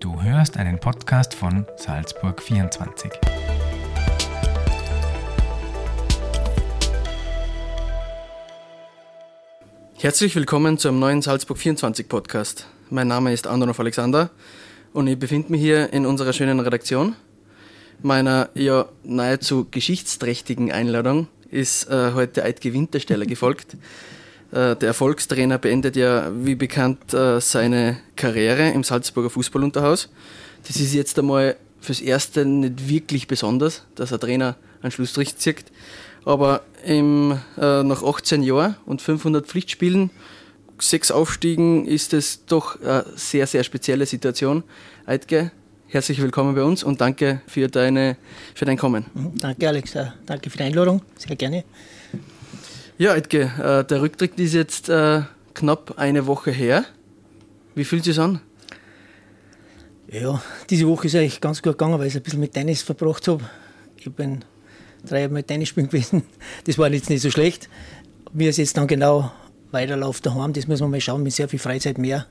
Du hörst einen Podcast von Salzburg 24. Herzlich willkommen zu einem neuen Salzburg 24 Podcast. Mein Name ist Andronov Alexander und ich befinde mich hier in unserer schönen Redaktion. Meiner ja nahezu geschichtsträchtigen Einladung ist äh, heute Eidge Wintersteller gefolgt. Äh, der Erfolgstrainer beendet ja, wie bekannt, äh, seine Karriere im Salzburger Fußballunterhaus. Das ist jetzt einmal fürs Erste nicht wirklich besonders, dass ein Trainer einen Schlussstrich zieht. Aber im, äh, nach 18 Jahren und 500 Pflichtspielen, sechs Aufstiegen, ist es doch eine sehr, sehr spezielle Situation. Eidge, herzlich willkommen bei uns und danke für, deine, für dein Kommen. Danke, Alex. Danke für die Einladung. Sehr gerne. Ja, Edge, äh, der Rücktritt ist jetzt äh, knapp eine Woche her. Wie fühlt es sich an? Ja, diese Woche ist eigentlich ganz gut gegangen, weil ich ein bisschen mit Tennis verbracht habe. Ich bin drei Jahre mit Tennis spielen gewesen. Das war jetzt nicht so schlecht. Wie es jetzt dann genau weiterläuft daheim, das muss man mal schauen, mit sehr viel Freizeit mehr.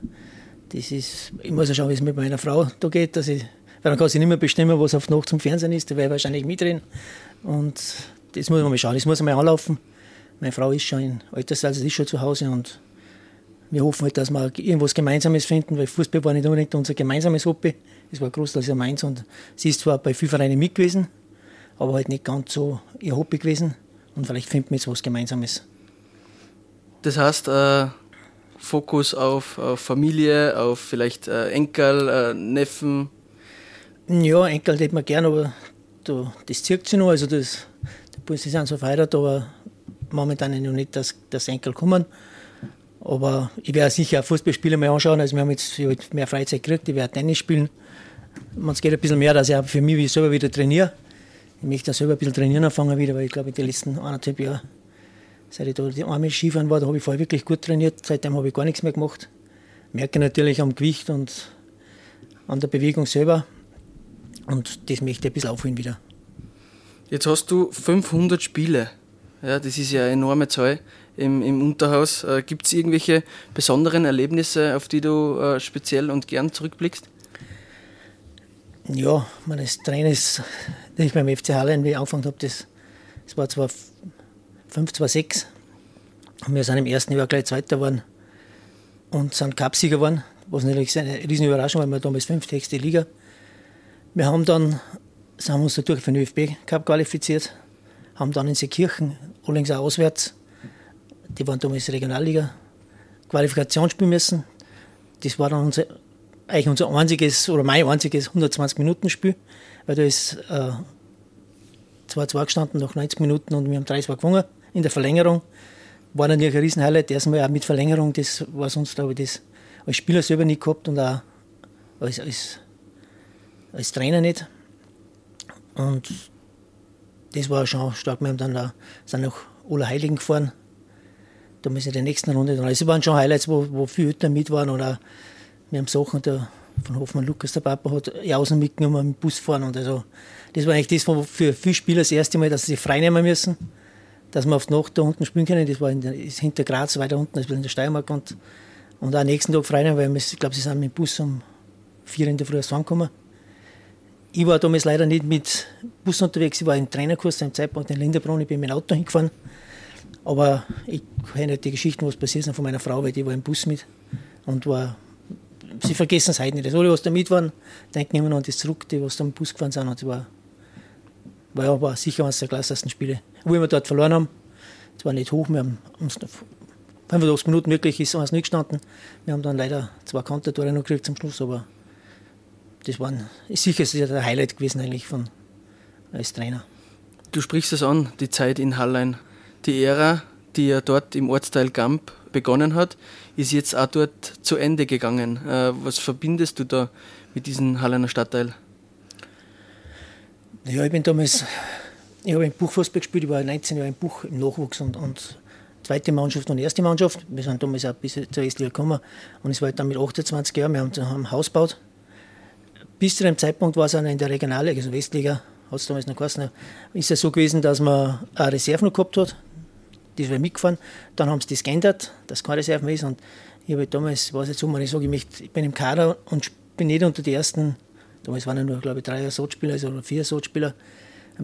Das ist, ich muss ja schauen, wie es mit meiner Frau da geht. Dass ich, weil dann kann sie nicht mehr bestimmen, was auf Nacht zum Fernsehen ist. Da werde ich wahrscheinlich mitreden. Und das muss man mal schauen, das muss man mal anlaufen. Meine Frau ist schon in Altersalter, ist schon zu Hause und wir hoffen halt, dass wir irgendwas Gemeinsames finden, weil Fußball war nicht unbedingt unser gemeinsames Hobby. Es war großteils meins und sie ist zwar bei vielen Vereinen mit gewesen, aber halt nicht ganz so ihr Hobby gewesen und vielleicht finden wir jetzt was Gemeinsames. Das heißt, äh, Fokus auf, auf, Familie, auf vielleicht äh, Enkel, äh, Neffen? Ja, Enkel hätte man gern, aber da, das zirkt sich noch. Also das, die sind so verheiratet, aber momentan noch nicht das, das Enkel kommen. Aber ich werde sicher Fußballspiele mal anschauen. Also wir haben jetzt mehr Freizeit gekriegt, ich werde Tennis spielen. Es geht ein bisschen mehr, dass ich für mich selber wieder trainiere. Ich möchte selber ein bisschen trainieren anfangen wieder, weil ich glaube, in den letzten anderthalb Jahren, seit ich da die arme Skifahren war, da habe ich vorher wirklich gut trainiert. Seitdem habe ich gar nichts mehr gemacht. Merke natürlich am Gewicht und an der Bewegung selber. Und das möchte ich ein bisschen aufholen wieder. Jetzt hast du 500 Spiele ja, das ist ja eine enorme Zahl im, im Unterhaus. Äh, Gibt es irgendwelche besonderen Erlebnisse, auf die du äh, speziell und gern zurückblickst? Ja, meines Trainers, das ich beim FC Halle wie ich angefangen habe, das, das war zwar 5, 2, 6. Und wir sind im ersten Jahr gleich Zweiter geworden und sind Cupsieger geworden, was natürlich eine riesen Überraschung, weil wir damals fünfte Liga. Wir haben dann, sind uns natürlich für den ÖFB Cup qualifiziert haben dann in Seekirchen, allerdings auch auswärts, die waren damals Regionalliga, Qualifikation spielen müssen. Das war dann unser, eigentlich unser einziges oder mein einziges 120-Minuten-Spiel, weil da ist 2-2 äh, gestanden nach 90 Minuten und wir haben 3-2 gewonnen in der Verlängerung. War natürlich ein Riesenhighlight. Erstmal auch mit Verlängerung, das war sonst, glaube ich, das als Spieler selber nicht gehabt und auch als, als, als Trainer nicht. Und das war schon stark. Wir haben dann da, sind nach Heiligen gefahren. Da müssen wir der nächsten Runde dran. Also, es waren schon Highlights, wo, wo viele Eltern mit waren. Oder wir haben Sachen, der, von Hoffmann Lukas, der Papa, hat Jausen mitgenommen mit dem Bus fahren. Und also, das war eigentlich das, wo für viele Spieler das erste Mal, dass sie sich frei müssen. Dass wir auf die Nacht da unten spielen können. Das war der, ist hinter Graz, weiter unten, also in der Steiermark. Und, und auch am nächsten Tag frei weil wir, ich glaube, sie sind mit dem Bus um vier in der Früh angekommen. Ich war damals leider nicht mit Bus unterwegs, ich war im Trainerkurs zum Zeitpunkt in Linderbrunn, ich bin mit dem Auto hingefahren. Aber ich kenne die Geschichten, was passiert ist von meiner Frau, weil die war im Bus mit und war. Sie vergessen es heute nicht. Alle, was da mit waren, denken immer noch an das zurück, die, was da im Bus gefahren sind. Und war, war, war sicher eines der klassesten Spiele. Wo wir dort verloren haben, es war nicht hoch, wir haben uns 85 Minuten wirklich ist uns nicht gestanden. Wir haben dann leider zwei Kontertore noch gekriegt zum Schluss, aber das war sicher der Highlight gewesen eigentlich von, als Trainer. Du sprichst es an, die Zeit in Hallein. Die Ära, die ja dort im Ortsteil Gamp begonnen hat, ist jetzt auch dort zu Ende gegangen. Äh, was verbindest du da mit diesem Halleiner Stadtteil? Ja, ich bin damals, ich habe im Buchfußball gespielt, ich war 19 Jahre im Buch im Nachwuchs und, und zweite Mannschaft und erste Mannschaft. Wir sind damals auch bis zur Erstliga gekommen und es war dann mit 28 Jahren, wir haben, haben ein Haus gebaut bis zu dem Zeitpunkt war es auch in der Regionalliga, also Westliga, hat es damals noch geheißen, ist es so gewesen, dass man eine Reserve noch gehabt hat. Die war mitgefahren. Dann haben sie das geändert, dass keine Reserve mehr ist. Und ich habe halt damals, weiß jetzt so, ich sage, ich, möchte, ich bin im Kader und bin nicht unter die ersten, damals waren ja nur, glaube ich, drei Ersatzspieler also oder vier Ersatzspieler,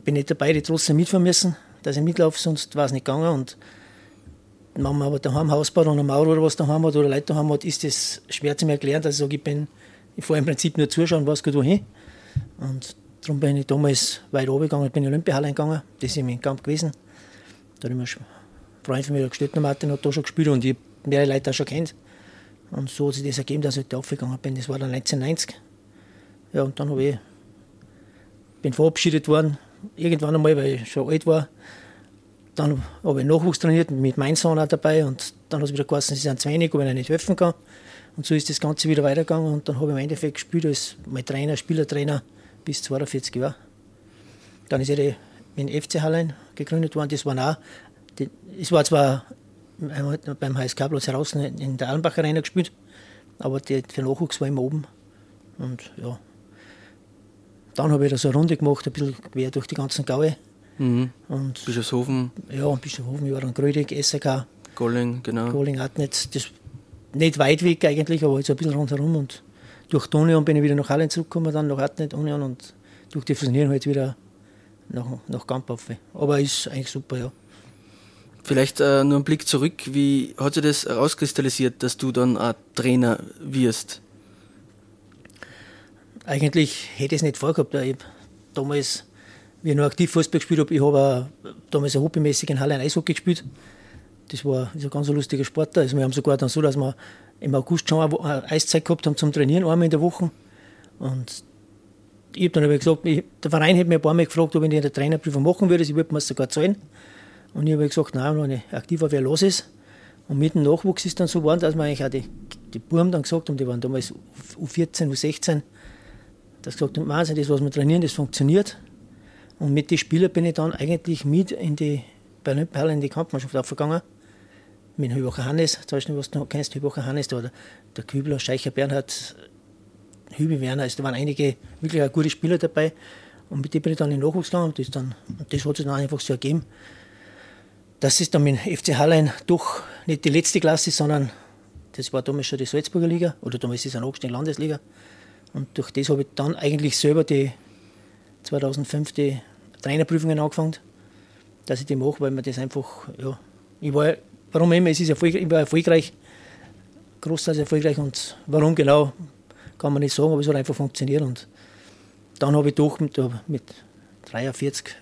bin nicht dabei, die trotzdem mitfahren müssen, dass ich mitlaufe, sonst war es nicht gegangen. Und wenn man aber daheim Haus baut und eine Mauer oder was daheim hat oder Leute daheim hat, ist das schwer zu mir erklären, dass ich sage, ich bin, ich fahre im Prinzip nur zuschauen, was geht wohin. Und darum bin ich damals weit oben gegangen, bin in die Olympiahalle gegangen, das ist meinem Camp gewesen. Da habe ich mir Freund von mir, Gestöttner Martin, hat da schon gespielt und ich habe mehrere Leute auch schon kennt. Und so hat sich das ergeben, dass ich da aufgegangen bin. Das war dann 1990. Ja, und dann habe ich, bin verabschiedet worden, irgendwann einmal, weil ich schon alt war. Dann habe ich Nachwuchs trainiert, mit meinem Sohn auch dabei. Und dann hat es wieder geheißen, sie sind zu wenig, ob ich ihnen nicht helfen kann. Und so ist das Ganze wieder weitergegangen. Und dann habe ich im Endeffekt gespielt als mein Trainer, Spielertrainer bis 42 Jahre. Dann ist ich in FC Hallein gegründet worden. Das waren auch, es war zwar beim HSK bloß heraus in der Allenbach Arena gespielt, aber der, Nachwuchs war immer oben. Und ja, dann habe ich da so eine Runde gemacht, ein bisschen quer durch die ganzen Gaue. Mhm. Und Bischofshofen. Ja, Bischofshofen, ich war dann Grödig, SK. Golling, genau. Golling hat nicht, das, nicht weit weg eigentlich, aber jetzt ein bisschen rundherum. Und durch die Union bin ich wieder nach Hallen zurückgekommen, dann nach Hartnett Union und durch die Fusionierung halt wieder nach, nach Gampauf. Aber ist eigentlich super, ja. Vielleicht äh, nur ein Blick zurück, wie hat sich das herauskristallisiert, dass du dann ein Trainer wirst? Eigentlich hätte ich es nicht vorgehabt. Ich damals, wie ich noch aktiv Fußball gespielt habe, ich habe damals hobbymäßig in Halle ein Eishockey gespielt. Das war, ein ganz lustiger Sport. Also wir haben sogar dann so, dass wir im August schon eine Eiszeit gehabt haben zum Trainieren, einmal in der Woche. Und ich habe dann aber gesagt, ich, der Verein hat mir ein paar Mal gefragt, ob ich eine Trainerprüfung machen würde. Sie würde mir sogar zahlen. Und ich habe gesagt, nein, wenn ich aktiv war, wer los ist. Und mit dem Nachwuchs ist dann so geworden, dass man eigentlich auch die, die Buben dann gesagt haben, die waren damals U14, U16, das gesagt haben, Wahnsinn, das, was wir trainieren, das funktioniert. Und mit den Spielern bin ich dann eigentlich mit in die, Olympiahalle in die Kampfmannschaft aufgegangen. Mit Hübacher Hannes, zum Beispiel, was du kennst, Hübacher Hannes, der, der Kübler, Scheicher Bernhard, Hübi Werner, also da waren einige wirklich gute Spieler dabei. Und mit denen bin ich dann in den Nachwuchs gegangen und das, dann, und das hat sich dann einfach so ergeben, dass es dann mit FC Hallein doch nicht die letzte Klasse ist, sondern das war damals schon die Salzburger Liga oder damals ist es eine abgestiegene Landesliga. Und durch das habe ich dann eigentlich selber die 2005 die Trainerprüfungen angefangen, dass ich die mache, weil mir das einfach, ja, ich war, warum immer, es ist erfolgreich, ich war erfolgreich, großteils erfolgreich und warum genau, kann man nicht sagen, aber es hat einfach funktioniert und dann habe ich doch mit, mit 43,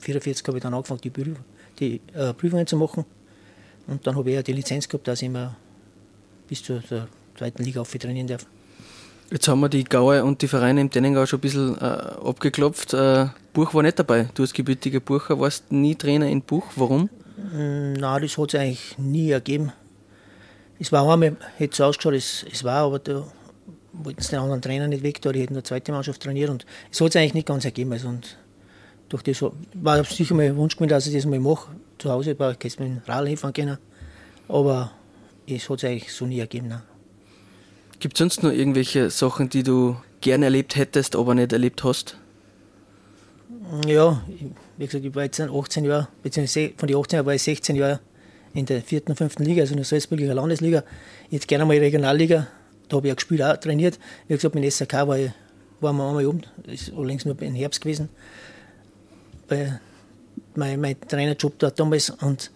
44 habe ich dann angefangen, die, die äh, Prüfungen zu machen und dann habe ich ja die Lizenz gehabt, dass ich immer bis zur, zweiten Liga auf trainieren darf. Jetzt haben wir die Gaue und die Vereine im Tennengau schon ein bisschen äh, abgeklopft. Äh, Buch war nicht dabei. Du als gebürtiger Bucher warst nie Trainer in Buch. Warum? Mm, nein, das hat sich eigentlich nie ergeben. Es war einmal, hätte so ausgeschaut, es, es war, aber da wollten sie den anderen Trainer nicht weg, da die hätten eine zweite Mannschaft trainiert und es hat sich eigentlich nicht ganz ergeben. Also, und durch das war sicher mal ein Wunsch gewesen, dass ich das mal mache. Zu Hause war ich mit dem Radl hinfahren können, aber es hat sich eigentlich so nie ergeben. Nein. Gibt es sonst noch irgendwelche Sachen, die du gerne erlebt hättest, aber nicht erlebt hast? Ja, wie gesagt, ich war jetzt 18 Jahre, beziehungsweise von den 18 Jahren war ich 16 Jahre in der vierten und fünften Liga, also in der Salzburger Landesliga. Jetzt gerne mal Regionalliga, da habe ich auch gespielt, auch trainiert. Wie gesagt, mit SRK war, ich, waren wir einmal oben, ist allerdings nur im Herbst gewesen. Bei mein, mein Trainerjob dort damals und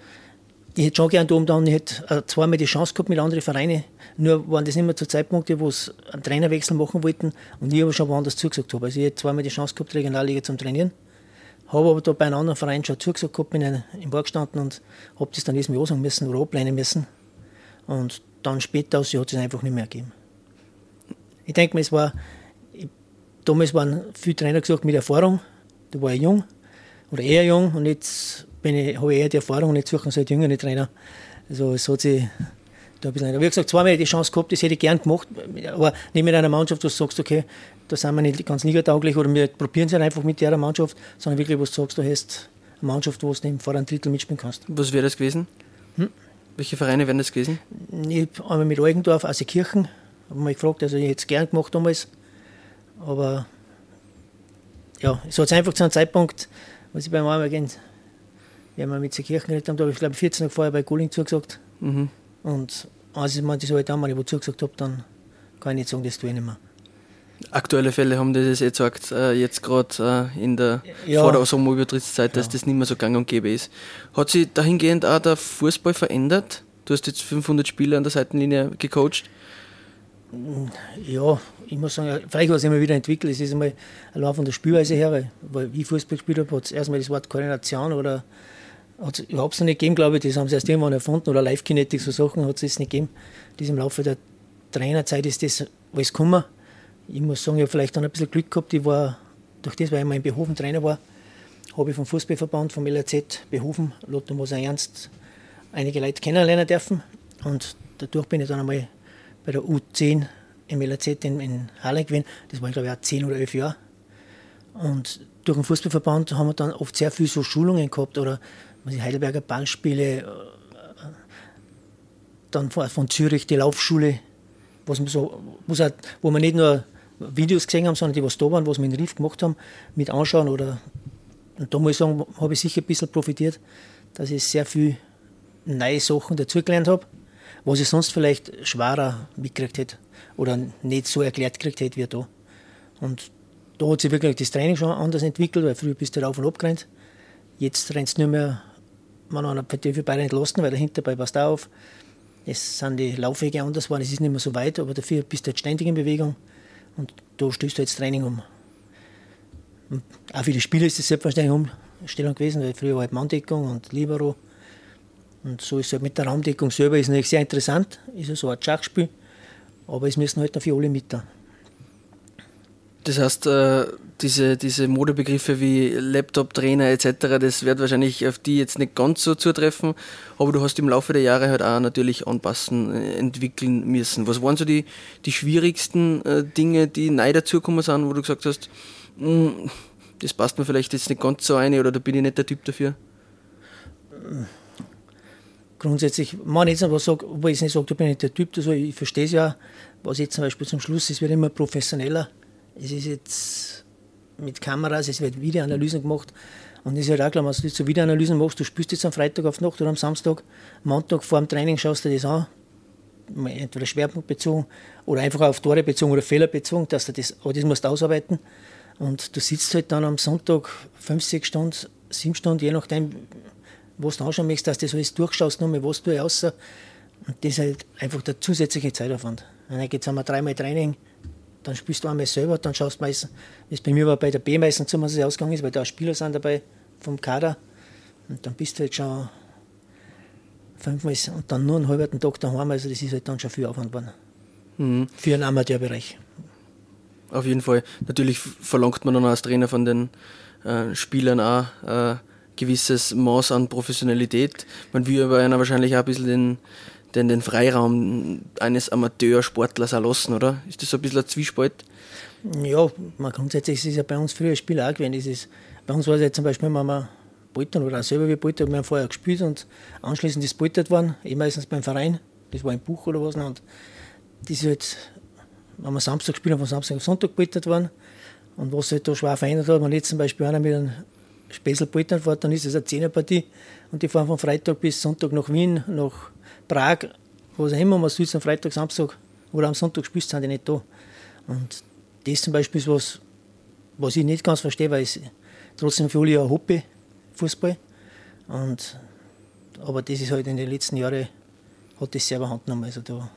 ich hätte schon gerne oben da und ich hätte zweimal die Chance gehabt mit anderen Vereinen, nur waren das immer zu Zeitpunkte, wo sie einen Trainerwechsel machen wollten und ich aber schon woanders zugesagt habe. Also ich hätte zweimal die Chance gehabt, Regionalliga zum Trainieren, habe aber da bei einem anderen Verein schon zugesagt gehabt, bin im Bar gestanden und habe das dann erstmal ansagen müssen oder ablehnen müssen. Und dann später aus, hat es einfach nicht mehr gegeben. Ich denke mir, es war, ich, damals waren viele Trainer gesagt mit Erfahrung, da war ich jung oder eher jung und jetzt ich, habe ich eher die Erfahrung und jetzt suchen sie halt jüngere Trainer. Also es hat sich da ein bisschen, wie gesagt, zweimal die Chance gehabt, das hätte ich gern gemacht, aber nicht mit einer Mannschaft, wo du sagst, okay, da sind wir nicht ganz ligatauglich oder wir probieren es halt einfach mit der Mannschaft, sondern wirklich, wo du sagst, du hast eine Mannschaft, wo du im vorderen Drittel mitspielen kannst. Was wäre das gewesen? Hm? Welche Vereine wären das gewesen? Ich habe einmal mit Eugendorf, also Kirchen, habe mich gefragt, also ich hätte es gern gemacht damals, aber ja, es hat einfach zu einem Zeitpunkt, was ich beim einmal gehen, wenn wir mit der Kirchen geredet haben, da habe ich glaube 14 Tage vorher bei Guling zugesagt. Mhm. Und als ich mir das halt einmal wo zugesagt habe, dann kann ich nicht sagen, das tue ich nicht mehr. Aktuelle Fälle haben das jetzt gesagt, äh, jetzt gerade äh, in der Ja. vor der Sommerübertrittszeit, dass das nicht mehr so gang und gäbe ist. Hat sich dahingehend auch der Fußball verändert? Du hast jetzt 500 Spieler an der Seitenlinie gecoacht. Ja, ich muss sagen, vielleicht hat es immer wieder entwickelt. Es ist einmal allein von der Spielweise her, weil wie ich Fußball gespielt habe, hat es erstmal das Wort Koordination oder hat es überhaupt noch nicht gegeben, glaube ich. Das haben sie erst irgendwann erfunden oder Live-Kinetik, so Sachen hat es jetzt nicht gegeben. Das im Laufe der Trainerzeit ist das alles gekommen. Ich muss sagen, ich habe vielleicht dann ein bisschen Glück gehabt. Ich war, durch das, weil ich mal in Behofen Trainer war, habe ich vom Fußballverband, vom LRZ Behofen, Lotto Moser Ernst, einige Leute kennenlernen dürfen. Und dadurch bin ich dann einmal bei der U10 im LRZ in, in Halle gewesen. Das war, glaube ich, auch 10 oder 11 Jahre. Und durch den Fußballverband haben wir dann oft sehr viel so Schulungen gehabt oder ich, Heidelberger Ballspiele, äh, dann von, von Zürich die Laufschule, was man so, was auch, wo wir nicht nur Videos gesehen haben, sondern die, was da waren, was wir in Rief gemacht haben, mit anschauen oder und da muss ich sagen, habe ich sicher ein bisschen profitiert, dass ich sehr viel neue Sachen dazugelernt habe, was ich sonst vielleicht schwerer mitgekriegt hätte oder nicht so erklärt gekriegt hätte wie da. Und da hat sich wirklich das Training schon anders entwickelt, weil früher bist du rauf und ab gerannt. Jetzt rennst du nicht mehr, man hat einen für beide entlassen, weil dahinter bei passt auch auf. Es sind die Laufwege anders geworden, es ist nicht mehr so weit, aber dafür bist du jetzt ständig in Bewegung und da stößt du jetzt Training um. Und auch für die Spieler ist das selbstverständlich Umstellung gewesen, weil früher war halt Manndeckung und Libero. Und so ist es halt mit der Raumdeckung selber ist natürlich sehr interessant, ist so ein Schachspiel, aber es müssen halt dafür alle mit da. Das heißt, äh, diese, diese Modebegriffe wie Laptop, Trainer etc., das wird wahrscheinlich auf die jetzt nicht ganz so zutreffen, aber du hast im Laufe der Jahre halt auch natürlich anpassen, äh, entwickeln müssen. Was waren so die, die schwierigsten äh, Dinge, die neu dazugekommen sind, wo du gesagt hast, "Mm, das passt mir vielleicht jetzt nicht ganz so ein oder da bin ich nicht der Typ dafür? grundsätzlich, man jetzt aber sage, obwohl ich nicht sage, du bin nicht der Typ, also ich verstehe es ja, was jetzt zum Beispiel zum Schluss, es wird immer professioneller. Es ist jetzt mit Kameras, es wird Videoanalysen gemacht. Und es ist halt auch klar, wenn du so Videoanalysen machst, du spielst jetzt am Freitag auf Nacht oder am Samstag, Montag vor dem Training schaust du das an, entweder schwerpunktbezogen oder einfach auf Tore bezogen oder Fehler bezogen, dass du das, aber das musst ausarbeiten. Und du sitzt halt dann am Sonntag fünf, sechs Stunden, sieben Stunden, je nachdem, was du anschauen möchtest, dass du das alles durchschaust, nochmal was du raus. Und das ist halt einfach der zusätzliche Zeitaufwand. Dann geht es einmal dreimal Training, dann spielst du einmal selber, dann schaust du meistens, wie es bei mir war bei der B meistens so, was es ausgegangen ist, weil da auch Spieler sind dabei vom Kader. Und dann bist du halt schon fünfmal und dann nur einen halben Tag daheim, also das ist halt dann schon viel Aufwand geworden. Mhm. Für einen Amateurbereich. Auf jeden Fall. Natürlich verlangt man dann als Trainer von den äh, Spielern auch äh, gewisses Maß an Professionalität. Man will aber einer wahrscheinlich auch ein bisschen den, den, den Freiraum eines Amateursportlers auch lassen, oder? Ist das so ein bisschen ein Zwiespalt? Ja, man grundsätzlich ist es ja bei uns früher Spieler auch gewesen. Ist, bei uns war es ja zum Beispiel, wenn wir poltern oder auch selber wie poltern, wir haben vorher gespielt und anschließend ist poltert worden, eh meistens beim Verein, das war ein Buch oder was. Und das ist halt, wenn wir Samstag gespielt haben, von Samstag auf Sonntag poltert worden. Und was halt da schwer verändert hat, wenn jetzt zum Beispiel einer mit einem Spessel poltern fährt, dann ist es eine Zehnerpartie und die fahren von Freitag bis Sonntag nach Wien, nach Prag, was auch immer, man soll am Freitag, Samstag oder am Sonntag spielst, sind die nicht da. Und das zum Beispiel ist was, was ich nicht ganz verstehe, weil es trotzdem für alle ein Hobby, Fußball. Und, aber das ist halt in den letzten Jahren, hat das selber Hand genommen. Also da,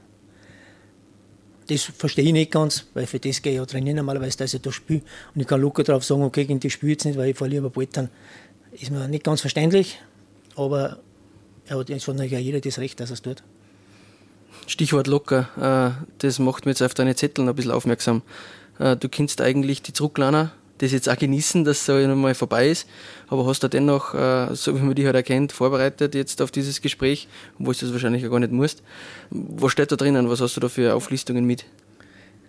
das verstehe ich nicht ganz, weil für das gehe ich ja trainieren normalerweise, dass ich da spiele. Und ich kann locker drauf sagen, okay, gegen die spiele jetzt nicht, weil ich fahre lieber bald dann. Ist mir nicht ganz verständlich, aber ja, es hat natürlich auch jeder das Recht, dass er es tut. Stichwort locker, äh, das macht mir jetzt auf deine Zettel ein bisschen aufmerksam. Äh, du kennst eigentlich die Zurücklaner, das jetzt auch genießen, dass es so einmal vorbei ist, aber hast du dennoch, äh, so wie man dich halt erkennt, vorbereitet jetzt auf dieses Gespräch, obwohl du das wahrscheinlich gar nicht musst. Was steht da drinnen? Was hast du da für Auflistungen mit?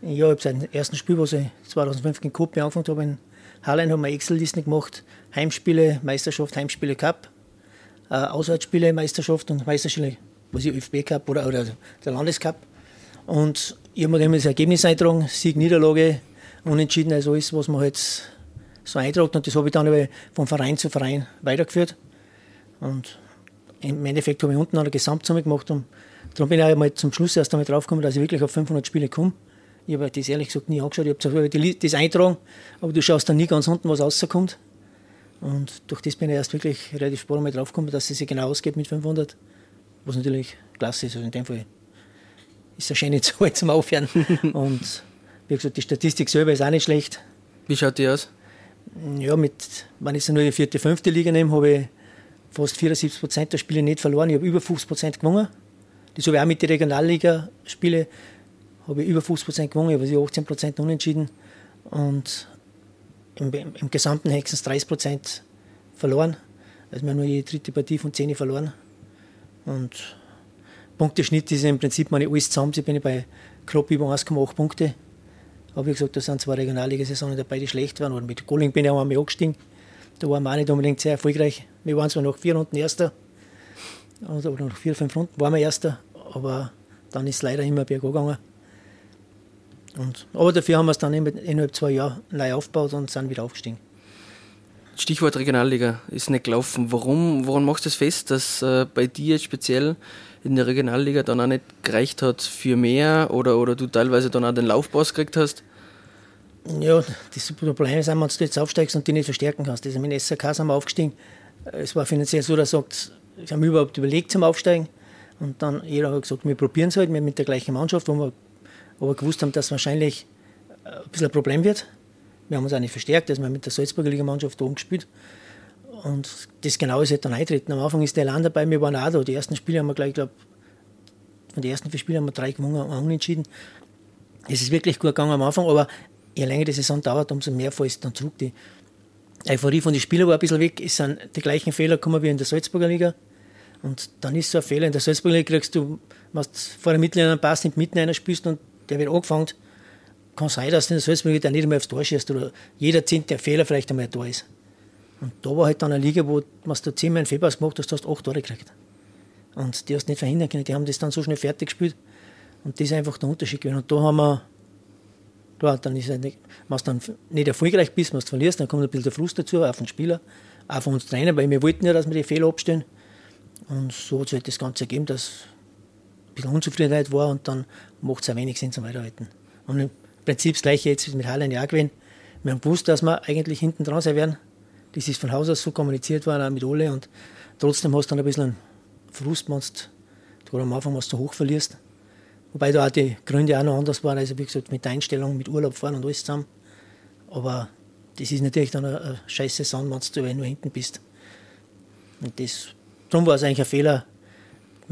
Ja, ich habe seit dem ersten Spiel, was ich 2005 in Kuppe angefangen habe, in Harlein haben wir Excel-Listen gemacht. Heimspiele, Meisterschaft, Heimspiele Cup, äh, Auswärtsspiele, Meisterschaft und Meisterspiele, was ich ÖFB Cup oder, oder der Landescup. Und ich habe mir dann das Ergebnis eintragen, Sieg, Niederlage, Unentschieden, also alles, was man halt so eintragt. Und das habe ich dann von Verein zu Verein weitergeführt. Und im Endeffekt habe ich unten eine Gesamtsumme gemacht. Und darum bin ich auch mal zum Schluss erst einmal draufgekommen, dass ich wirklich auf 500 Spiele komme Ich habe das ehrlich gesagt nie angeschaut. Ich habe das eintragen, aber du schaust dann nie ganz unten, was rauskommt. Und durch das bin ich erst wirklich relativ spät einmal draufgekommen, dass es sich genau ausgeht mit 500, was natürlich klasse ist. Also in dem Fall ist es eine schöne Zahl zum Aufhören. Und wie gesagt, die Statistik selber ist auch nicht schlecht. Wie schaut die aus? Ja, mit, wenn ich nur die vierte, fünfte Liga nehme, habe ich fast 74 Prozent der Spiele nicht verloren. Ich habe über 50 Prozent gewonnen. Das habe ich auch mit den Regionalliga-Spielen habe ich über 50 Prozent gewonnen, ich habe 18 Prozent unentschieden und im, im gesamten Hexens 30 Prozent verloren. Also wir haben nur jede dritte Partie von 10 verloren. Und Punkteschnitt ist im Prinzip meine alles zusammen. Ich bin bei grob über 1,8 Punkte. Aber wie gesagt, da sind zwei Regionalliga-Saisonen dabei, die schlecht waren. Und mit Golling bin ich auch einmal angestiegen. Da waren wir auch nicht unbedingt sehr erfolgreich. Wir waren zwar noch vier Runden Erster, oder noch vier, fünf Runden waren wir Erster, aber dann ist es leider immer bergab gegangen. Und, aber dafür haben wir es dann innerhalb zwei Jahren neu aufgebaut und sind wieder aufgestiegen. Stichwort Regionalliga ist nicht gelaufen. Warum, woran machst du es das fest, dass äh, bei dir jetzt in der Regionalliga dann auch nicht gereicht hat für mehr oder, oder du teilweise dann auch den Laufpass gekriegt hast? Ja, das Problem ist, wenn du jetzt aufsteigst und die nicht verstärken kannst. Also mit SRK sind wir aufgestiegen. Es war finanziell so, dass sagt, sie haben überhaupt überlegt zum Aufsteigen. Und dann jeder hat gesagt, wir probieren es halt mit der gleichen Mannschaft, wo wir aber gewusst haben, dass wahrscheinlich äh, ein bisschen ein Problem wird. Wir haben uns auch nicht verstärkt, also wir mit der Salzburger Ligamannschaft oben gespielt. Und das genau ist halt dann eintreten. Am Anfang ist der Land dabei, wir waren auch da. Die ersten Spiele haben wir gleich, ich glaube, von den ersten vier Spielen haben wir drei gewonnen und unentschieden. Es ist wirklich gut gegangen am Anfang, aber je länger die Saison dauert, umso mehr fällt dann zurück. Die Euphorie von den Spielern war ein bisschen weg. Es sind die gleichen Fehler gekommen wie in der Salzburger Liga. Und dann ist so ein Fehler. In der Salzburger Liga kriegst du, du vor der Mittellinie einen Pass nicht mitten einer spielst und der wird angefangen, kann sein, dass der Salzburg der nicht einmal aufs Tor schießt oder jeder zehnte Fehler vielleicht einmal da ist. Und da war halt dann eine Liga, wo du zehnmal einen Fehler gemacht hast, hast du acht Tore gekriegt. Und die hast du nicht verhindern können. Die haben das dann so schnell fertig gespielt. Und das ist einfach der Unterschied gewesen. Und da haben wir, da, dann ist nicht, wenn du dann nicht erfolgreich bist, wenn du verlierst, dann kommt ein bisschen der Frust dazu, auch von den Spielern, auch von uns Trainer, weil wir wollten ja, dass wir die Fehler abstellen. Und so hat sich halt das Ganze ergeben, dass bisschen Unzufriedenheit war und dann macht es auch wenig Sinn zum Weiterhalten. Und im Prinzip das gleiche jetzt mit Hallen ja gewesen. Wir haben gewusst, dass wir eigentlich hinten dran sein werden. Das ist von Haus aus so kommuniziert worden, auch mit Ole. Und trotzdem hast du dann ein bisschen einen Frust, wenn du am Anfang was zu hoch verlierst. Wobei da auch die Gründe auch noch anders waren, also wie gesagt, mit der Einstellung, mit Urlaub fahren und alles zusammen. Aber das ist natürlich dann eine, eine scheiß Saison, wenn du nur hinten bist. Und das, darum war es eigentlich ein Fehler,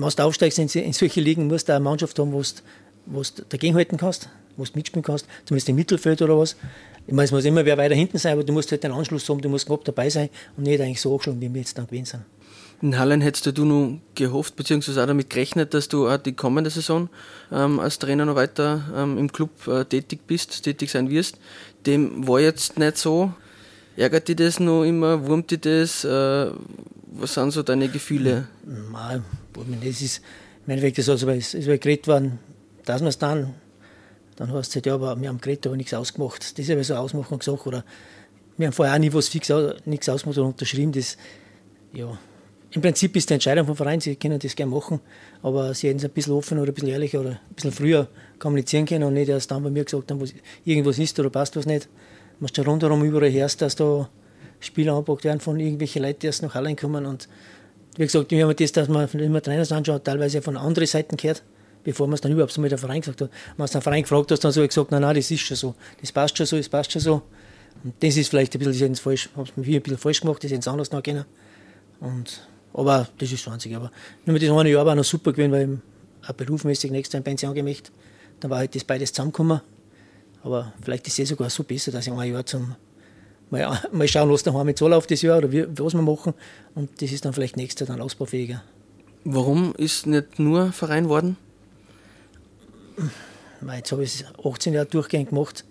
wenn du aufsteigst in, in solche Ligen, musst du eine Mannschaft haben, wo du dagegenhalten kannst, wo du mitspielen kannst, zumindest im Mittelfeld oder was. Ich meine, es muss immer wer weiter hinten sein, aber du musst halt den Anschluss haben, du musst knapp dabei sein und nicht eigentlich so hochschlagen, wie wir jetzt dann gewesen sind. In Hallen hättest du nur gehofft, beziehungsweise auch damit gerechnet, dass du auch die kommende Saison ähm, als Trainer noch weiter ähm, im Club äh, tätig bist, tätig sein wirst. Dem war jetzt nicht so. Ärgert dich das noch immer? Wurmt dich das? Äh, was sind so deine Gefühle? Nein, das ist, im Endeffekt ist also, es ist geredet worden, dass wir es dann, dann hast du gesagt, ja, aber wir haben geredet, aber nichts ausgemacht. Das ist ja so Ausmachung gesagt, oder wir haben vorher auch nie was fix, nichts ausgemacht oder unterschrieben. Das, ja, im Prinzip ist die Entscheidung vom Verein, sie können das gerne machen, aber sie hätten es ein bisschen offener oder ein bisschen ehrlicher oder ein bisschen früher kommunizieren können und nicht erst dann bei mir gesagt haben, was, irgendwas ist oder passt was nicht. Du musst ja rundherum überall hörst, dass da Spieler angepackt werden von irgendwelchen Leuten, die erst nach Hallen kommen und wie gesagt, wir haben das, dass man immer Trainers anschaut, teilweise von anderen Seiten gehört, bevor man es dann überhaupt so mit dem Verein gesagt hat. Wenn man den Verein gefragt hat, dann so gesagt, nein, nein, das ist schon so, das passt schon so, das passt schon so. Und das ist vielleicht ein bisschen falsch, habe es mir ein bisschen falsch gemacht, das hätte es anders noch können. Und, aber das ist 20. Aber nur mit diesem einen Jahr war noch super gewesen, weil ich auch berufsmäßig nächstes Jahr in Pension gemacht. Dann war halt das beides zusammengekommen. Aber vielleicht ist es sogar so besser, dass ich ein Jahr zum mal, mal schauen, was daheim jetzt läuft das Jahr oder wie, was wir machen. Und das ist dann vielleicht nächstes Jahr dann ausbaufähiger. Warum ist nicht nur Verein worden? Jetzt habe ich es 18 Jahre durchgehend gemacht.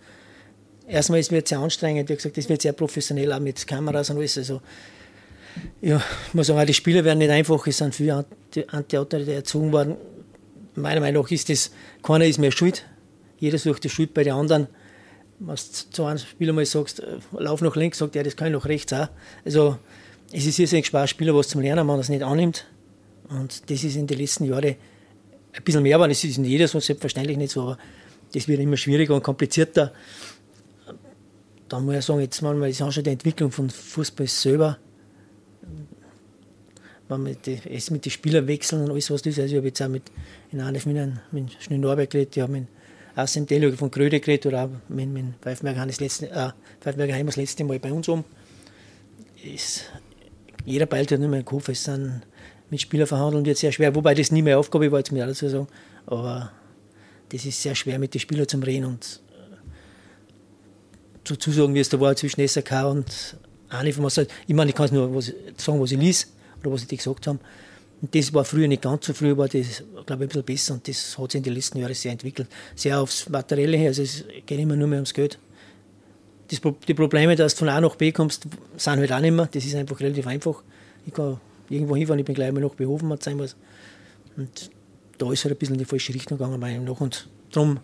Erstmal ist es sehr anstrengend, wie gesagt, das wird sehr professionell, auch mit Kameras und alles. Also, ja, ich muss sagen, auch die Spieler werden nicht einfach, es sind viele Anti-Autoritäten erzogen worden. Meiner Meinung nach ist das, keiner ist mehr schuld. Jeder sucht die Schuld bei den anderen wenn du zu einem Spieler mal sagst, äh, lauf nach links, sagt er, das kann ich nach rechts auch. Also es ist irrsinnig schwer, Spieler was zum Lernen, wenn man das nicht annimmt. Und das ist in den letzten Jahren ein bisschen mehr, aber es ist in jeder so selbstverständlich nicht so, aber das wird immer schwieriger und komplizierter. Da muss ich sagen, jetzt manchmal ist auch schon die Entwicklung von Fußball selber, wenn man es mit den Spielern wechseln und alles, was das ist. Also ich habe jetzt auch mit, in einer einem, mit Schnee Norbert geredet, ich habe Asentelio von Gröde geredet oder auch mit, mit Pfeifenberger das letzte, äh, Heim das letzte Mal bei uns um. Ist, jeder beilt halt nicht mehr im Kopf, es sind mit Spielern verhandeln jetzt sehr schwer, wobei das nie mehr Aufgabe war, jetzt mir alles zu sagen. Aber das ist sehr schwer mit den Spielern zu reden und zu, zu sagen, wie es da war zwischen SRK und halt, ich meine, ich kann es nur was, sagen, was ich liess oder was sie gesagt haben. Und das war früher nicht ganz so früh, war das, glaube ich, ein bisschen besser und das hat sich in den letzten Jahren sehr entwickelt. Sehr aufs Materielle her, also es geht immer nur mehr ums Geld. Das, die Probleme, dass du von A nach B kommst, sind halt auch nicht mehr. Das ist einfach relativ einfach. Ich kann irgendwo hinfahren, ich bin gleich mal nach Behofen, hat sein muss. Und da ist halt ein bisschen in die falsche Richtung gegangen, meiner Meinung nach. Und darum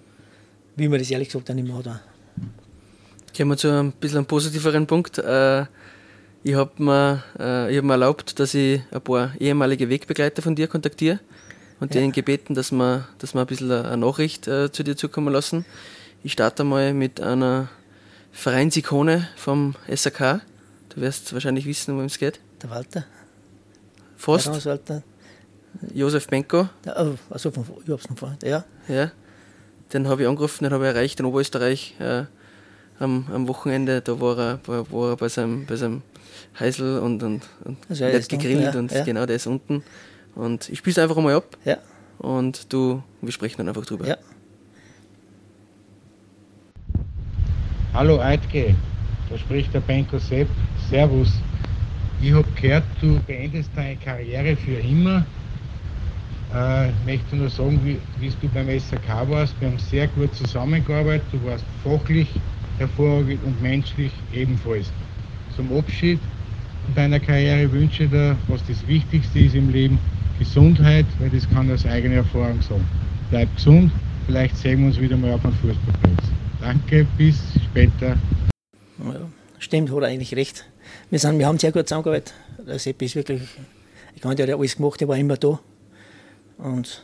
will man das ehrlich gesagt auch nicht mehr da. Kommen wir zu einem bisschen positiveren Punkt. Äh, ich habe mir, äh, hab mir erlaubt, dass ich ein paar ehemalige Wegbegleiter von dir kontaktiere und ja. denen gebeten, dass wir, dass wir ein bisschen eine Nachricht äh, zu dir zukommen lassen. Ich starte mal mit einer Vereinsikone vom SAK. Du wirst wahrscheinlich wissen, worum es geht. Der Walter. Fast. Walter. Josef Benko. Ja, also von, ich hab's noch vor, ja. Ja. Den habe ich angerufen, den habe ich erreicht in Oberösterreich äh, am, am Wochenende. Da war er, war, war er bei seinem, bei seinem Heisel und, und, und also hat gegrillt unten, ja. und ja. genau, der ist unten. Und ich spiele es einfach einmal ab. Ja. Und du, wir sprechen dann einfach drüber. Ja. Hallo Eidke, da spricht der Benko Sepp. Servus. Ich habe gehört, du beendest deine Karriere für immer. Äh, ich möchte nur sagen, wie, wie du beim SAK warst. Wir haben sehr gut zusammengearbeitet. Du warst fachlich hervorragend und menschlich ebenfalls. Zum Abschied deiner Karriere wünsche ich dir, was das Wichtigste ist im Leben, Gesundheit, weil das kann aus eigener Erfahrung sagen. Bleib gesund, vielleicht sehen wir uns wieder mal auf einem Fußballplatz. Danke, bis später. Ja, stimmt, hat er eigentlich recht. Wir, sind, wir haben sehr gut zusammengearbeitet. Der Sepp ist wirklich, ich kann der hat alles gemacht, der war immer da. Und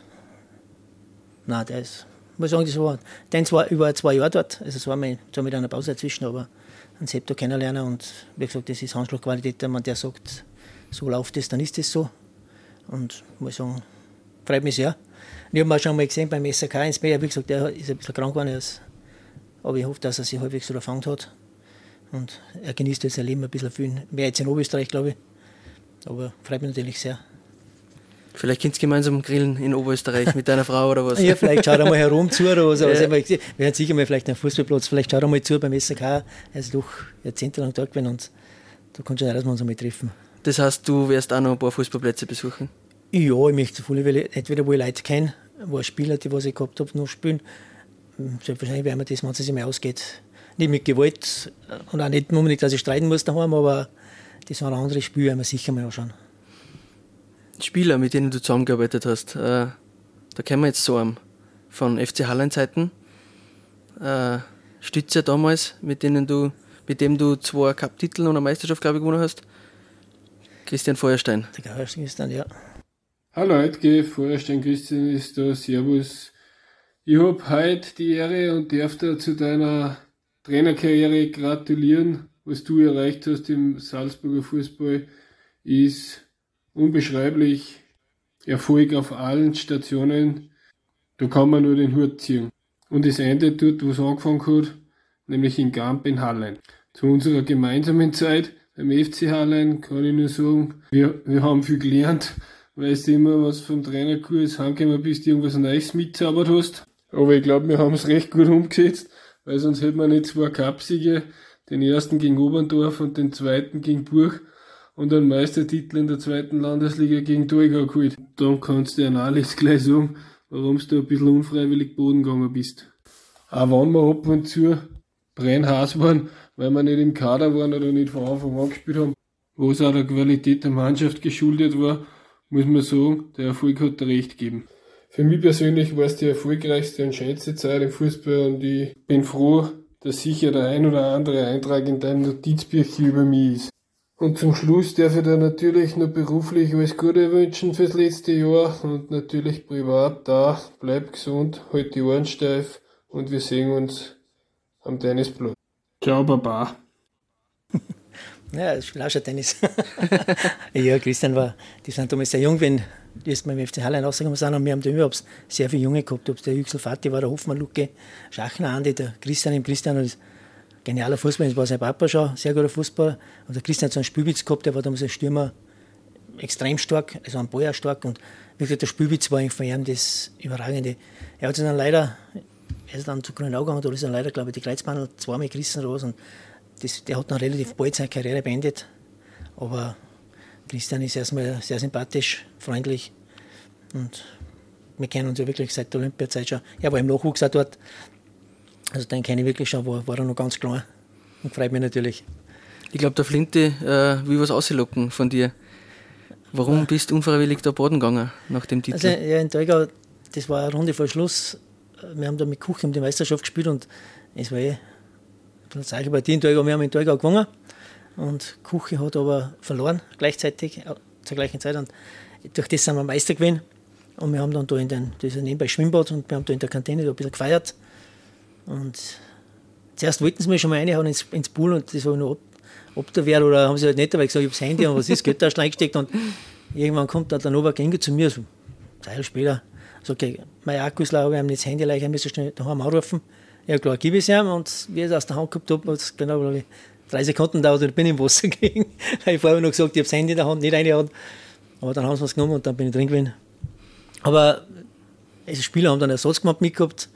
nein, der ist, muss sagen, das war, den zwar über zwei Jahre dort, also es war mit, zwar mit einer Pause dazwischen, aber einen Sepp da kennenlernen und wie gesagt, das ist Handschlagqualität, wenn man der sagt, so läuft es, dann ist es so. Und ich muss sagen, freut mich sehr. ich habe mal schon mal gesehen beim SRK ins Meer, wie gesagt, der ist ein bisschen krank geworden, aber ich hoffe, dass er sich halbwegs so erfangen hat. Und er genießt jetzt sein Leben ein bisschen viel mehr jetzt in Oberösterreich, glaube ich. Aber freut mich natürlich sehr. Vielleicht könnt ihr gemeinsam grillen in Oberösterreich mit deiner Frau oder was? ja, vielleicht schaut er mal herum zu oder was. Ja. Also, wir werden sicher mal vielleicht einen Fußballplatz, vielleicht schaut er mal zu beim SK. Er ist doch jahrzehntelang da gewesen und da kann schon sein, dass wir uns einmal treffen. Das heißt, du wirst auch noch ein paar Fußballplätze besuchen? Ja, ich möchte so viele, entweder wo ich Leute kenne, wo ich Spieler, die was ich gehabt habe, noch spielen. Selbstverständlich werden wir das, wenn es sich mehr ausgeht, nicht mit Gewalt und auch nicht unbedingt, dass ich streiten muss daheim, aber das sind andere Spiele, werden wir sicher mal anschauen. Spieler, mit denen du zusammengearbeitet hast, äh, da kennen wir jetzt so einen von FC Hallenzeiten. Äh, Stütze damals, mit denen du, mit dem du zwei Cup-Titel und eine Meisterschaft, glaube ich, gewonnen hast. Christian Feuerstein. Der Christian, ja. Hallo, heute Feuerstein Christian ist da, Servus. Ich habe heute die Ehre und darf dir zu deiner Trainerkarriere gratulieren. Was du erreicht hast im Salzburger Fußball ist unbeschreiblich Erfolg auf allen Stationen. Da kann man nur den Hut ziehen. Und es endet dort, wo es angefangen hat, nämlich in Gamp in Hallein. Zu unserer gemeinsamen Zeit beim FC Hallein kann ich nur sagen, wir, wir haben viel gelernt, weil du immer was vom Trainerkurs heimgekommen bist, irgendwas Neues mitzaubert hast. Aber ich glaube, wir haben es recht gut umgesetzt, weil sonst hätten wir nicht zwei Cupsiege, den ersten gegen Oberndorf und den zweiten gegen Burg und einen Meistertitel in der zweiten Landesliga gegen Torgau geholt. Dann kannst du ja alles gleich sagen, warum du ein bisschen unfreiwillig Boden gegangen bist. Auch wenn wir ab und zu brennhaß waren, weil wir nicht im Kader waren oder nicht von Anfang an gespielt haben, was auch der Qualität der Mannschaft geschuldet war, muss man sagen, der Erfolg hat dir recht gegeben. Für mich persönlich war es die erfolgreichste und schönste Zeit im Fußball und ich bin froh, dass sicher der ein oder andere Eintrag in deinem Notizbüchchen über mich ist. Und zum Schluss darf ich dir natürlich noch beruflich alles Gute wünschen fürs letzte Jahr und natürlich privat da. Bleib gesund, halt die Ohren steif und wir sehen uns am Tennisplatz. Ciao, Baba. Ja, ich spiele auch schon Tennis. ja, Christian war, die sind damals sehr jung, wenn die jetzt beim FC Halle rausgekommen sind. Und wir haben da überhaupt sehr viele Junge gehabt. Ob der Yüksel Fati war, der Hoffmann Luke, Schachner Andi, der Christian im Christian. Und genialer Fußballer, das war sein Papa schon, sehr guter Fußballer. Und der Christian hat so einen Spielwitz gehabt, der war damals ein Stürmer extrem stark, also ein Bauer stark. Und wirklich der Spielwitz war eigentlich von ihm das Überragende. Er hat sich dann leider, er ist dann zu Grünau gegangen, da ist dann leider, glaube ich, die Kreuzbandel zweimal gerissen raus. Und das, der hat dann relativ bald seine Karriere beendet. Aber Christian ist erstmal sehr sympathisch, freundlich und wir kennen uns ja wirklich seit der Olympiazeit schon. Er war im Nachwuchs auch dort. Also den kenne ich wirklich schon, war, war er noch ganz klar und freut mich natürlich. Ich glaube, der Flinte äh, will was auslocken von dir. Warum ja. bist du unfreiwillig da Boden gegangen nach dem Titel? Also ja, in Teugau, das war eine Runde vor Schluss. Wir haben da mit Kuchen um die Meisterschaft gespielt und es war eh eine Zeichen Partie in Teugau. Wir haben in Teugau gewonnen und Kuche hat aber verloren gleichzeitig äh, zur gleichen Zeit und durch das sind wir Meister gewesen. Und wir haben dann da in den, das ist nebenbei Schwimmbad und wir haben da in der Kantine da ein bisschen gefeiert. Und zuerst wollten sie mich schon mal reinhauen ins, ins Pool und das war noch ab, ob oder haben sie halt nicht, weil ich gesagt ich habe das Handy und was ist, Geld da reingesteckt und irgendwann kommt der Nova Genge zu mir, so Teil später, so okay, mein Akku ist leer, wir haben das Handy leer, ich muss schnell daheim anrufen. Ja klar, gib es ihm und wie ich es aus der Hand gehabt habe, hat es genau ich, drei Sekunden dauert und bin im Wasser gegangen. ich vorher noch gesagt, ich habe das Handy in der Hand, nicht reingehauen. Aber dann haben sie es genommen und dann bin ich drin gewesen. Aber die Spieler haben dann Ersatz gemacht mitgehabt.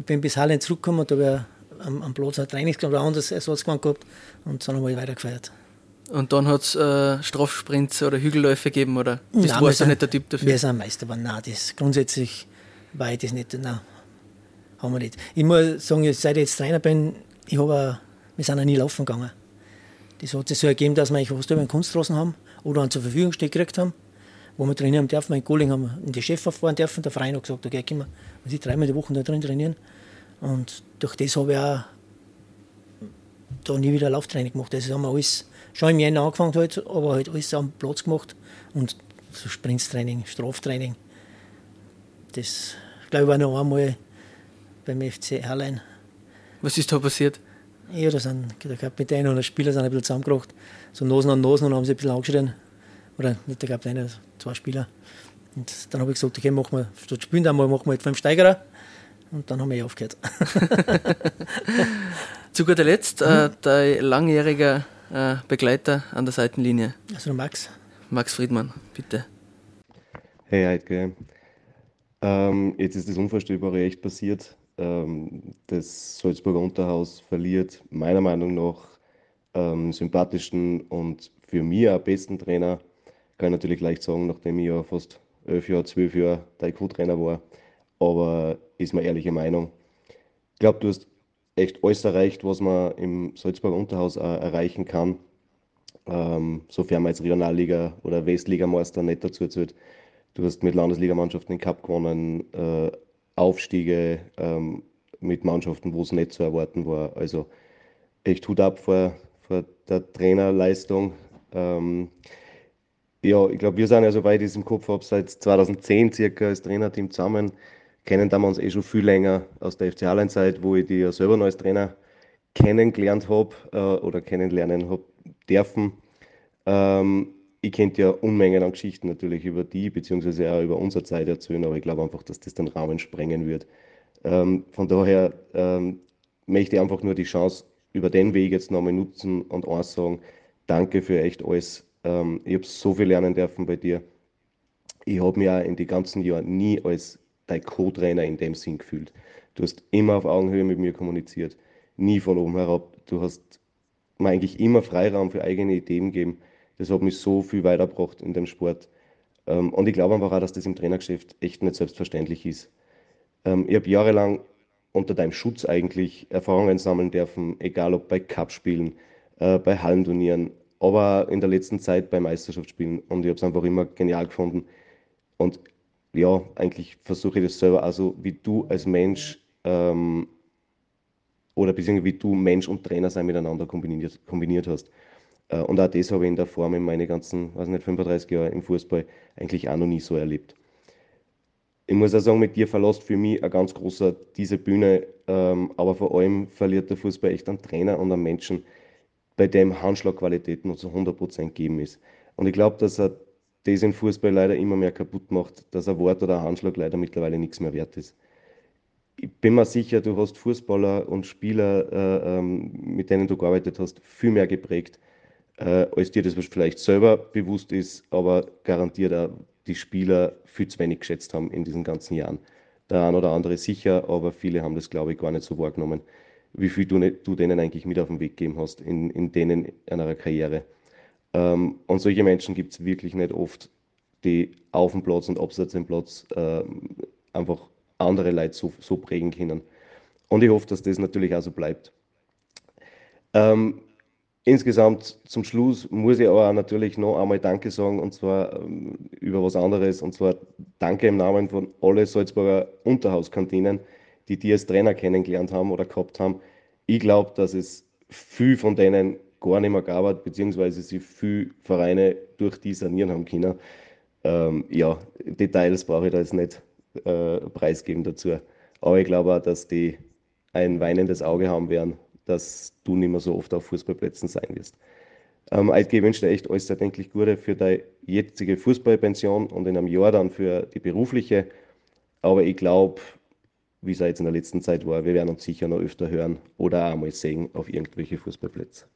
Ich bin bis Halle zurückgekommen und da habe am, am Platz ein Trainingskampf oder anderes Ersatz gemacht gehabt und dann haben wir weitergefeiert. Und dann hat es äh, Strafsprints oder Hügelläufe gegeben, oder? Das nein, warst du nicht der Typ dafür? Wir sind Meister geworden. Nein, das, grundsätzlich war ich das nicht. Nein, haben wir nicht. Ich muss sagen, seit ich jetzt Trainer bin, ich habe, wir sind auch nie laufen gegangen. Das hat sich so ergeben, dass wir eigentlich was über den Kunstrasen haben oder einen zur Verfügung gestellt gekriegt haben wo wir trainieren dürfen. In Goling haben wir in die Chef fahren dürfen. Der Verein hat gesagt, okay, können wir also dreimal die Woche da drin trainieren. Und durch das habe ich auch da nie wieder Lauftraining gemacht. Das haben wir alles schon im Jänner angefangen, halt, aber halt alles am Platz gemacht. Und so Sprinttraining, Straftraining. Das, glaube ich, war noch einmal beim FC Erlein. Was ist da passiert? Ja, da sind der Kapitän und der Spieler sind ein bisschen zusammengebracht. So Nosen an Nosen und haben sie ein bisschen angeschrien. Oder nicht der Kapitän, also zwei Spieler. Und dann habe ich gesagt, okay, machen wir, statt spielen einmal machen wir halt fünf Steigerer. Und dann haben wir eh aufgehört. Zu guter Letzt, äh, mhm. dein langjähriger äh, Begleiter an der Seitenlinie. Also der Max. Max Friedmann, bitte. Hey Heidke. Ähm, jetzt ist das Unvorstellbare echt passiert. Ähm, das Salzburger Unterhaus verliert meiner Meinung nach ähm, sympathischen und für mich auch besten Trainer kann ich natürlich leicht sagen, nachdem ich ja fast elf Jahre, zwölf Jahre Taekwondo-Trainer war. Aber ist meine ehrliche Meinung. Ich glaube, du hast echt alles erreicht, was man im Salzburger Unterhaus erreichen kann. Ähm, sofern man jetzt Regionalliga oder Westligameister nicht dazu zählt. Du hast mit Landesligamannschaften den Cup gewonnen, äh, Aufstiege ähm, mit Mannschaften, wo es nicht zu erwarten war. Also echt Hut ab vor, vor der Trainerleistung. Ähm, ja, ich glaube, wir sind ja, soweit ich es im Kopf seit 2010 circa als Trainerteam zusammen. Kennen da uns eh schon viel länger aus der FC Hallen-Zeit, wo ich die ja selber noch als Trainer kennengelernt habe äh, oder kennenlernen habe dürfen. Ähm, ich könnte ja Unmengen an Geschichten natürlich über die, beziehungsweise auch über unsere Zeit erzählen, aber ich glaube einfach, dass das den Rahmen sprengen wird. Ähm, von daher ähm, möchte ich einfach nur die Chance über den Weg jetzt nochmal nutzen und eins sagen, danke für echt alles, ähm, ich habe so viel lernen dürfen bei dir. Ich habe mich auch in den ganzen Jahren nie als dein Co-Trainer in dem Sinn gefühlt. Du hast immer auf Augenhöhe mit mir kommuniziert, nie von oben herab. Du hast mir eigentlich immer Freiraum für eigene Ideen gegeben. Das hat mich so viel weitergebracht in dem Sport. Ähm, und ich glaube einfach auch, dass das im Trainergeschäft echt nicht selbstverständlich ist. Ähm, ich habe jahrelang unter deinem Schutz eigentlich Erfahrungen sammeln dürfen, egal ob bei Cup-Spielen, äh, bei Hallenturnieren, aber in der letzten Zeit bei Meisterschaftsspielen. Und ich habe es einfach immer genial gefunden. Und ja, eigentlich versuche ich das selber also wie du als Mensch ähm, oder beziehungsweise wie du Mensch und Trainer sein miteinander kombiniert, kombiniert hast. Äh, und auch das habe ich in der Form in meine ganzen, weiß nicht, 35 Jahre im Fußball eigentlich auch noch nie so erlebt. ich muss auch sagen, mit dir verlässt für mich ein ganz großer diese Bühne, ähm, aber vor allem verliert der Fußball echt einen Trainer und einen Menschen, bei dem Handschlagqualität nur zu 100% gegeben ist. Und ich glaube, dass er das im Fußball leider immer mehr kaputt macht, dass ein Wort oder ein Handschlag leider mittlerweile nichts mehr wert ist. Ich bin mir sicher, du hast Fußballer und Spieler, äh, ähm, mit denen du gearbeitet hast, viel mehr geprägt, äh, als dir das vielleicht selber bewusst ist, aber garantiert auch die Spieler viel zu wenig geschätzt haben in diesen ganzen Jahren. Der ein oder andere sicher, aber viele haben das, glaube ich, gar nicht so wahrgenommen, wie viel du, du denen eigentlich mit auf den Weg gegeben hast in, in denen einer Karriere. Ähm, und solche Menschen gibt es wirklich nicht oft, die auf dem Platz und abseits dem Platz äh, einfach andere Leute so, so prägen können. Und ich hoffe, dass das natürlich auch so bleibt. Ähm, Insgesamt zum Schluss muss ich aber natürlich noch einmal Danke sagen und zwar ähm, über was anderes und zwar Danke im Namen von alle Salzburger Unterhauskantinen, die die als Trainer kennengelernt haben oder gehabt haben. Ich glaube, dass es viel von denen gar nicht mehr gab, beziehungsweise sie viel Vereine durch die sanieren haben können. Ähm, ja, Details brauche ich da jetzt nicht äh, preisgeben dazu. Aber ich glaube auch, dass die ein weinendes Auge haben werden, dass du nicht mehr so oft auf Fußballplätzen sein wirst. Ähm, ich wünsche dir echt alles erdenklich Gute für deine jetzige Fußballpension und in einem Jahr dann für die berufliche. Aber ich glaube, wie es jetzt in der letzten Zeit war, wir werden uns sicher noch öfter hören oder auch mal sehen auf irgendwelche Fußballplätze.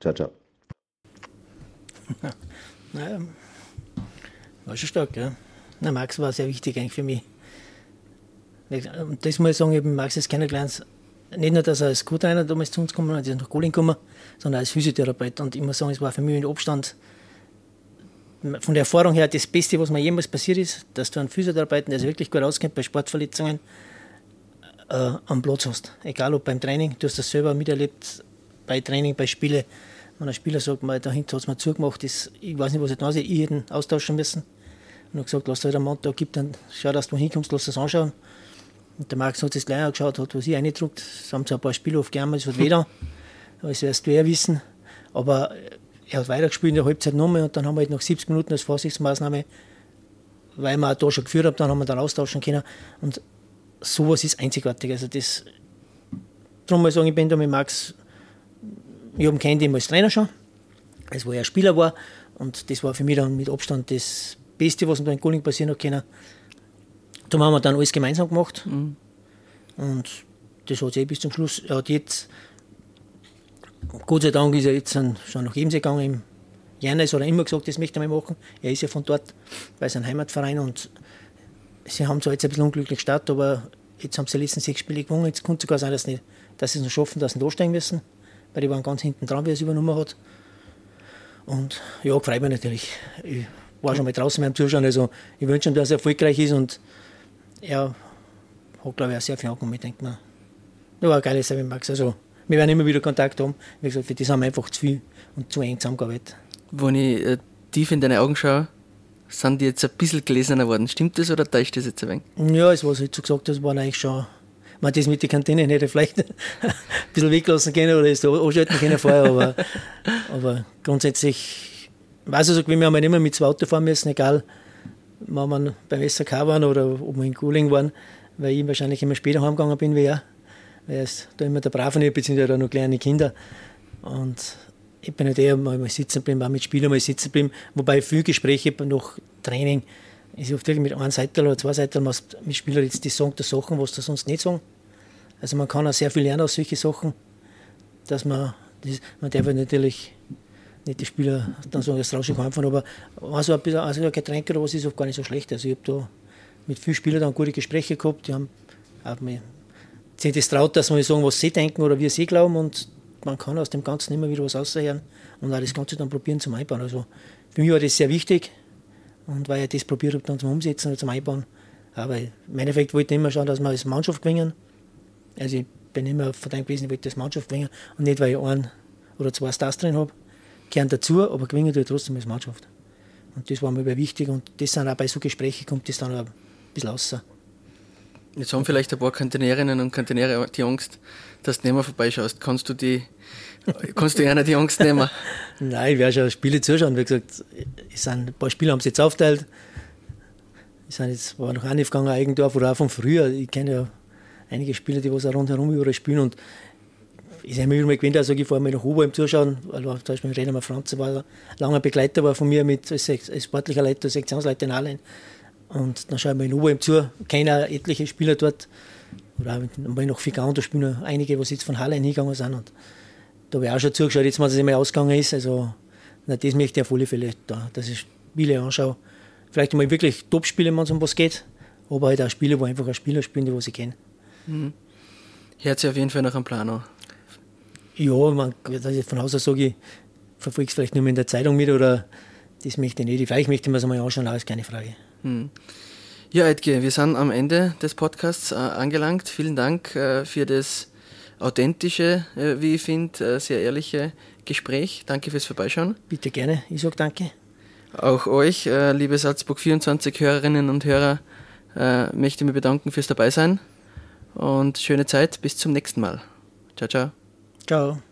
Ciao, ciao. Naja, war schon stark, ja. Na, Max war sehr wichtig eigentlich für mich. Und das muss ich sagen, habe Max jetzt kennengelernt nicht nur, dass er als Co-Trainer damals zu uns gekommen ist, ist nach Golin gekommen, sondern als Physiotherapeut. Und ich muss sagen, es war für mich in Abstand von der Erfahrung her das Beste, was mir jemals passiert ist, dass du einen Physiotherapeuten, der sich wirklich gut auskennt bei Sportverletzungen, äh, am Platz hast. Egal ob beim Training, du hast das selber miterlebt, bei Training, bei Spielen. Wenn ein Spieler sagt, mal, dahinter hat es mir zugemacht, das, ich weiß nicht, was ich da ich hätte austauschen müssen. Und habe gesagt, lass dir einen Mann da gibt, dann schau, dass du hinkommst, lass es anschauen. Und der Max hat das gleich angeschaut, hat was ich reingedruckt. Es haben zwar ein paar Spiele aufgenommen, das hat weder. Das wirst du eher wissen. Aber er hat weitergespielt in der Halbzeit nochmal und dann haben wir halt nach 70 Minuten als Vorsichtsmaßnahme, weil wir auch da schon geführt haben, dann haben wir dann austauschen können. Und sowas ist einzigartig. Also das, darum muss ich sagen, ich bin da mit Max, ich habe ihn kennt ihn als Trainer schon, als wo er Spieler war. Und das war für mich dann mit Abstand das Beste, was mir da in Golling passieren hat können. Darum haben wir dann alles gemeinsam gemacht. Mhm. Und das hat sich eh bis zum Schluss. Er hat jetzt, Gott sei Dank ist er jetzt schon nach Ebensee gegangen. Im Jänner hat er immer gesagt, das möchte er mal machen. Er ist ja von dort bei seinem Heimatverein und sie haben zwar jetzt ein bisschen unglücklich gestartet, aber jetzt haben sie die letzten sechs Spiele gewonnen. Jetzt könnte es sogar sein, dass, nicht, dass sie es noch schaffen, dass sie da steigen müssen, weil die waren ganz hinten dran, wie es übernommen hat. Und ja, freut mich natürlich. Ich war schon mal draußen beim Zuschauen, also ich wünsche ihm, dass er erfolgreich ist und er hat, glaube ich, auch sehr viel angenommen. Ich denke mir, das war ein geiles mit Max. Also, wir werden immer wieder Kontakt haben. Wie gesagt, für das haben wir einfach zu viel und zu eng zusammengearbeitet. Wenn ich äh, tief in deine Augen schaue, sind die jetzt ein bisschen gelesener worden. Stimmt das oder täuscht das jetzt ein wenig? Ja, es, was du so gesagt hast, war eigentlich schon. Man das mit der Kantine hätte vielleicht ein bisschen weglassen können oder ist da anschalten können vorher, aber, aber grundsätzlich, weiß ich, so, wir haben immer mit zwei Autos fahren müssen, egal wenn wir beim SAK waren oder ob wir in Guling waren, weil ich wahrscheinlich immer später heimgegangen bin wie er. Weil er ist da immer der Brave beziehungsweise noch kleine Kinder. Und ich bin halt eher mal sitzen geblieben, auch mit Spielern mal sitzen geblieben. Wobei viele Gespräche nach Training ist oft wirklich mit einer Seite oder zwei Seiten mit Spielern jetzt die sagen die Sachen, was sie sonst nicht sagen. Also man kann auch sehr viel lernen aus solchen Sachen, dass man, das, man darf natürlich nicht die Spieler dann sagen, das rausche ich einfach, aber also ein, bisschen, also ein Getränk oder was ist auch gar nicht so schlecht. Also ich habe da mit vielen Spielern dann gute Gespräche gehabt, die haben auch mir sich das traut, dass man sagen, was sie denken oder wie sie glauben und man kann aus dem Ganzen immer wieder was aushören und auch das Ganze dann probieren zum Einbauen. Also für mich war das sehr wichtig und weil ich das probiert habe, dann zum Umsetzen oder zum Einbauen. Aber im Endeffekt wollte ich immer schauen, dass wir als Mannschaft gewinnen. Also ich bin immer verdammt gewesen, ich wollte das Mannschaft gewinnen und nicht, weil ich einen oder zwei Stars drin habe gehören dazu, aber gewinnen tue trotzdem als Mannschaft. Und das war mir wichtig und das sind auch bei so Gesprächen kommt das dann auch ein bisschen raus. Jetzt haben vielleicht ein paar Kantinärinnen und Kantinäre die Angst, dass du nicht mehr vorbeischaust. Kannst du die, kannst du einer die Angst nehmen? Nein, ich werde schon Spiele zuschauen. Wie gesagt, es sind ein paar Spiele haben sie jetzt aufteilt. Wir sind jetzt, war noch gegangen, Eigendorf oder auch von früher. Ich kenne ja einige Spieler, die was auch rundherum überall spielen und ich habe mich immer gewöhnt, also ich fahre mal nach Oberheim zuschauen, weil zum Beispiel René Franz war ein langer Begleiter war von mir mit als, sportlicher Leiter, Sektionsleiter in Allen. Und dann schaue ich mal in Oberheim zu, kenne etliche Spieler dort, oder auch noch viel da spielen noch einige, die jetzt von Halle hingegangen sind. Und da habe ich auch schon zugeschaut, jetzt, als es einmal ausgegangen ist. Also, na, das möchte ich auf alle Fälle da, dass ich Spiele anschaue. Vielleicht mal wirklich Top-Spiele, wenn es um was geht, aber halt auch Spiele, wo einfach ein Spieler spielen, die ich kenne. Mhm. Hört sich auf jeden Fall nach einem Plan an. Ja, man, von Haus aus sage ich, verfolge es vielleicht nur in der Zeitung mit oder das möchte ich nicht. Vielleicht möchte ich mir es einmal anschauen, ist keine Frage. Mhm. Ja, Edge, wir sind am Ende des Podcasts äh, angelangt. Vielen Dank äh, für das authentische, äh, wie ich finde, äh, sehr ehrliche Gespräch. Danke fürs Vorbeischauen. Bitte gerne, ich sage danke. Auch euch, äh, liebe Salzburg 24 Hörerinnen und Hörer, äh, möchte ich mich bedanken fürs Dabeisein und schöne Zeit. Bis zum nächsten Mal. Ciao, ciao. Ciao.